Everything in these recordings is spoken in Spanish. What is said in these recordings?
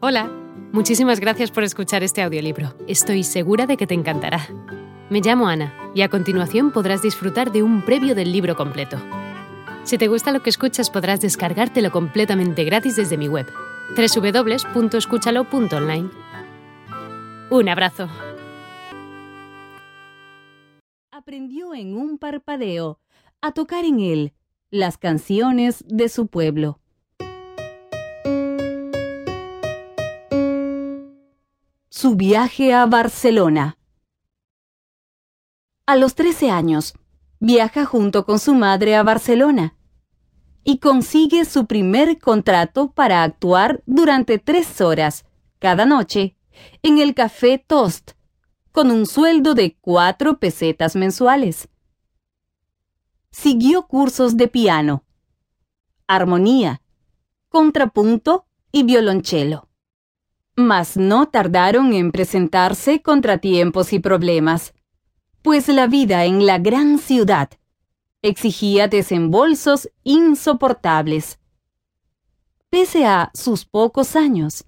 Hola, muchísimas gracias por escuchar este audiolibro. Estoy segura de que te encantará. Me llamo Ana y a continuación podrás disfrutar de un previo del libro completo. Si te gusta lo que escuchas podrás descargártelo completamente gratis desde mi web, www.escúchalo.online. Un abrazo. Aprendió en un parpadeo a tocar en él las canciones de su pueblo. Su viaje a Barcelona. A los 13 años, viaja junto con su madre a Barcelona y consigue su primer contrato para actuar durante tres horas cada noche en el Café Toast con un sueldo de cuatro pesetas mensuales. Siguió cursos de piano, armonía, contrapunto y violonchelo. Mas no tardaron en presentarse contratiempos y problemas, pues la vida en la gran ciudad exigía desembolsos insoportables. Pese a sus pocos años,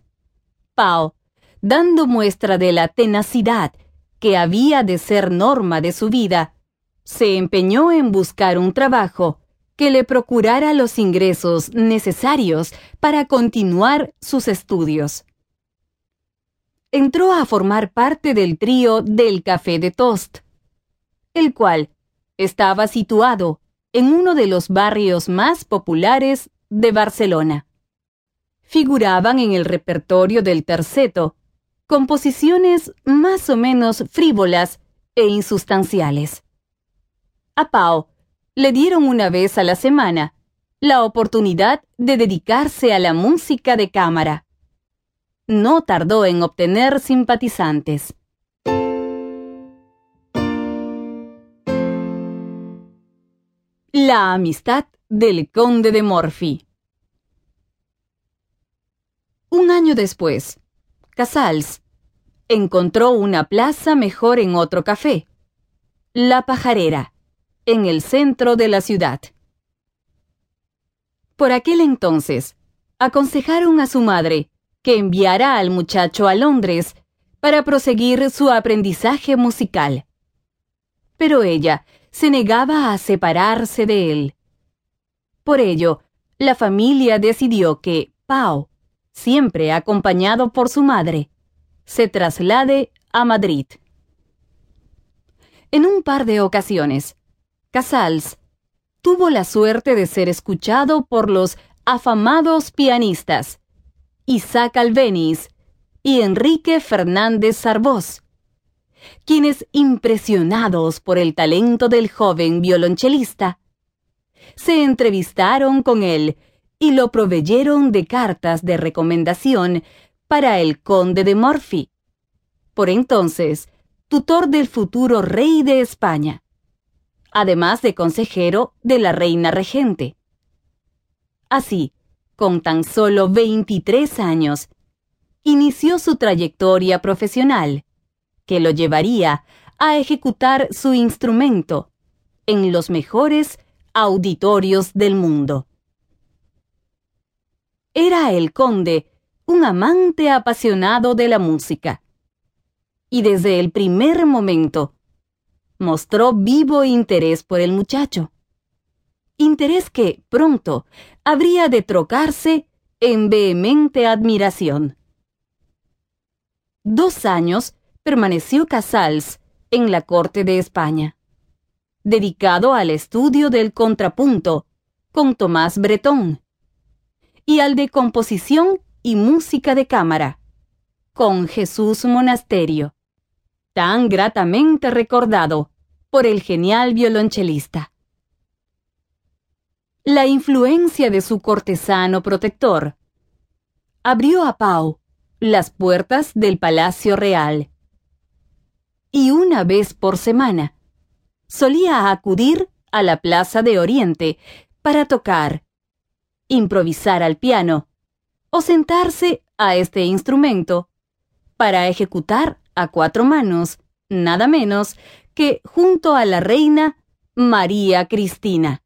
Pau, dando muestra de la tenacidad que había de ser norma de su vida, se empeñó en buscar un trabajo que le procurara los ingresos necesarios para continuar sus estudios. Entró a formar parte del trío del Café de Toast, el cual estaba situado en uno de los barrios más populares de Barcelona. Figuraban en el repertorio del terceto composiciones más o menos frívolas e insustanciales. A Pau le dieron una vez a la semana la oportunidad de dedicarse a la música de cámara. No tardó en obtener simpatizantes. La amistad del conde de Morphy. Un año después, Casals encontró una plaza mejor en otro café, La Pajarera, en el centro de la ciudad. Por aquel entonces, aconsejaron a su madre que enviara al muchacho a Londres para proseguir su aprendizaje musical. Pero ella se negaba a separarse de él. Por ello, la familia decidió que Pau, siempre acompañado por su madre, se traslade a Madrid. En un par de ocasiones, Casals tuvo la suerte de ser escuchado por los afamados pianistas Isaac Albeniz y Enrique Fernández Sarbós, quienes, impresionados por el talento del joven violonchelista, se entrevistaron con él y lo proveyeron de cartas de recomendación para el conde de Morphy, por entonces tutor del futuro rey de España, además de consejero de la reina regente. Así, con tan solo 23 años, inició su trayectoria profesional que lo llevaría a ejecutar su instrumento en los mejores auditorios del mundo. Era el conde un amante apasionado de la música, y desde el primer momento mostró vivo interés por el muchacho, interés que pronto habría de trocarse en vehemente admiración. Dos años permaneció Casals en la corte de España, dedicado al estudio del contrapunto con Tomás Bretón y al de composición y música de cámara con Jesús Monasterio, tan gratamente recordado por el genial violonchelista. La influencia de su cortesano protector abrió a Pau las puertas del Palacio Real y una vez por semana solía acudir a la Plaza de Oriente para tocar, improvisar al piano o sentarse a este instrumento para ejecutar a cuatro manos, nada menos que junto a la reina María Cristina.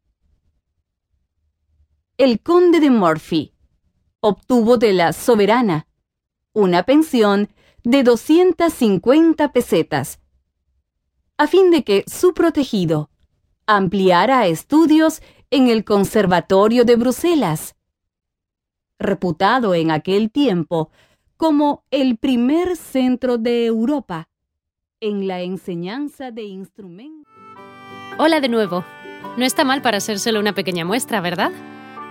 El conde de Murphy obtuvo de la soberana una pensión de 250 pesetas, a fin de que su protegido ampliara estudios en el Conservatorio de Bruselas, reputado en aquel tiempo como el primer centro de Europa en la enseñanza de instrumentos. Hola de nuevo. No está mal para solo una pequeña muestra, ¿verdad?